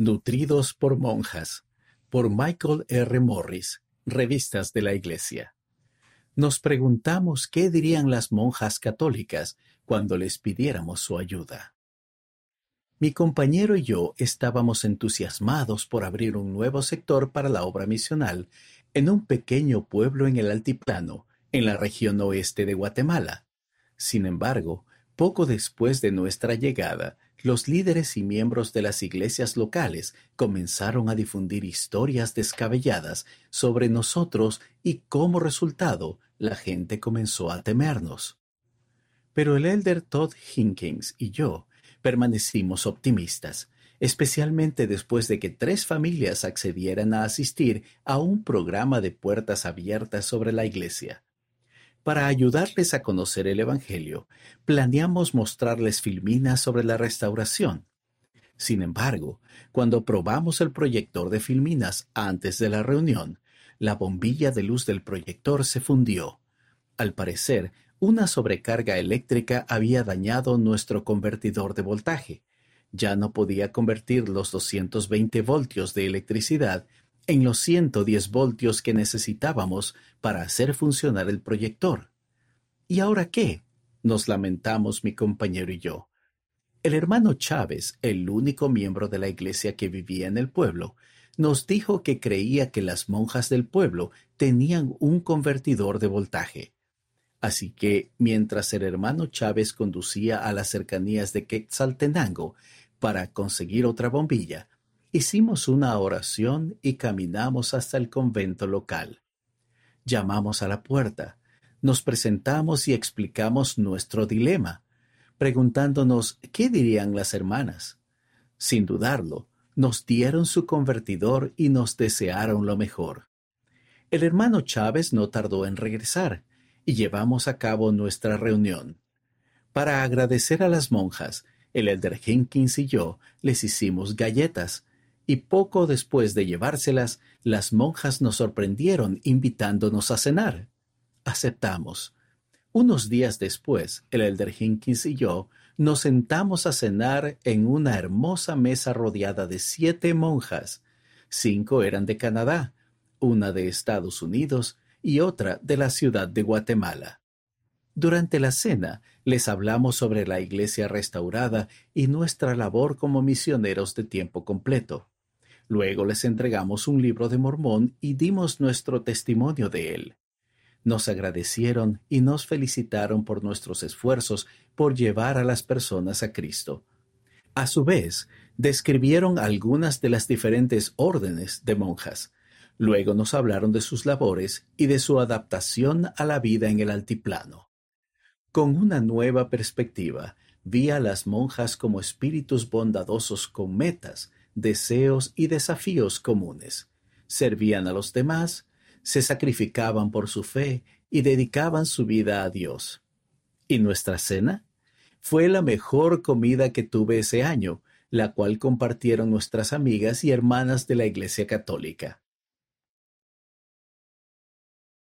Nutridos por monjas, por Michael R. Morris, Revistas de la Iglesia. Nos preguntamos qué dirían las monjas católicas cuando les pidiéramos su ayuda. Mi compañero y yo estábamos entusiasmados por abrir un nuevo sector para la obra misional en un pequeño pueblo en el altiplano, en la región oeste de Guatemala. Sin embargo, poco después de nuestra llegada, los líderes y miembros de las iglesias locales comenzaron a difundir historias descabelladas sobre nosotros y como resultado la gente comenzó a temernos. Pero el elder Todd Hinkins y yo permanecimos optimistas, especialmente después de que tres familias accedieran a asistir a un programa de puertas abiertas sobre la iglesia. Para ayudarles a conocer el Evangelio, planeamos mostrarles filminas sobre la restauración. Sin embargo, cuando probamos el proyector de filminas antes de la reunión, la bombilla de luz del proyector se fundió. Al parecer, una sobrecarga eléctrica había dañado nuestro convertidor de voltaje. Ya no podía convertir los 220 voltios de electricidad en los 110 voltios que necesitábamos para hacer funcionar el proyector. ¿Y ahora qué? nos lamentamos mi compañero y yo. El hermano Chávez, el único miembro de la iglesia que vivía en el pueblo, nos dijo que creía que las monjas del pueblo tenían un convertidor de voltaje. Así que, mientras el hermano Chávez conducía a las cercanías de Quetzaltenango para conseguir otra bombilla, Hicimos una oración y caminamos hasta el convento local. Llamamos a la puerta, nos presentamos y explicamos nuestro dilema, preguntándonos qué dirían las hermanas. Sin dudarlo, nos dieron su convertidor y nos desearon lo mejor. El hermano Chávez no tardó en regresar y llevamos a cabo nuestra reunión. Para agradecer a las monjas, el elder Jenkins y yo les hicimos galletas, y poco después de llevárselas, las monjas nos sorprendieron invitándonos a cenar. Aceptamos. Unos días después, el elder Hinkins y yo nos sentamos a cenar en una hermosa mesa rodeada de siete monjas. Cinco eran de Canadá, una de Estados Unidos y otra de la ciudad de Guatemala. Durante la cena les hablamos sobre la iglesia restaurada y nuestra labor como misioneros de tiempo completo. Luego les entregamos un libro de Mormón y dimos nuestro testimonio de él. Nos agradecieron y nos felicitaron por nuestros esfuerzos por llevar a las personas a Cristo. A su vez, describieron algunas de las diferentes órdenes de monjas. Luego nos hablaron de sus labores y de su adaptación a la vida en el altiplano. Con una nueva perspectiva, vi a las monjas como espíritus bondadosos con metas, deseos y desafíos comunes. Servían a los demás, se sacrificaban por su fe y dedicaban su vida a Dios. ¿Y nuestra cena? Fue la mejor comida que tuve ese año, la cual compartieron nuestras amigas y hermanas de la Iglesia Católica.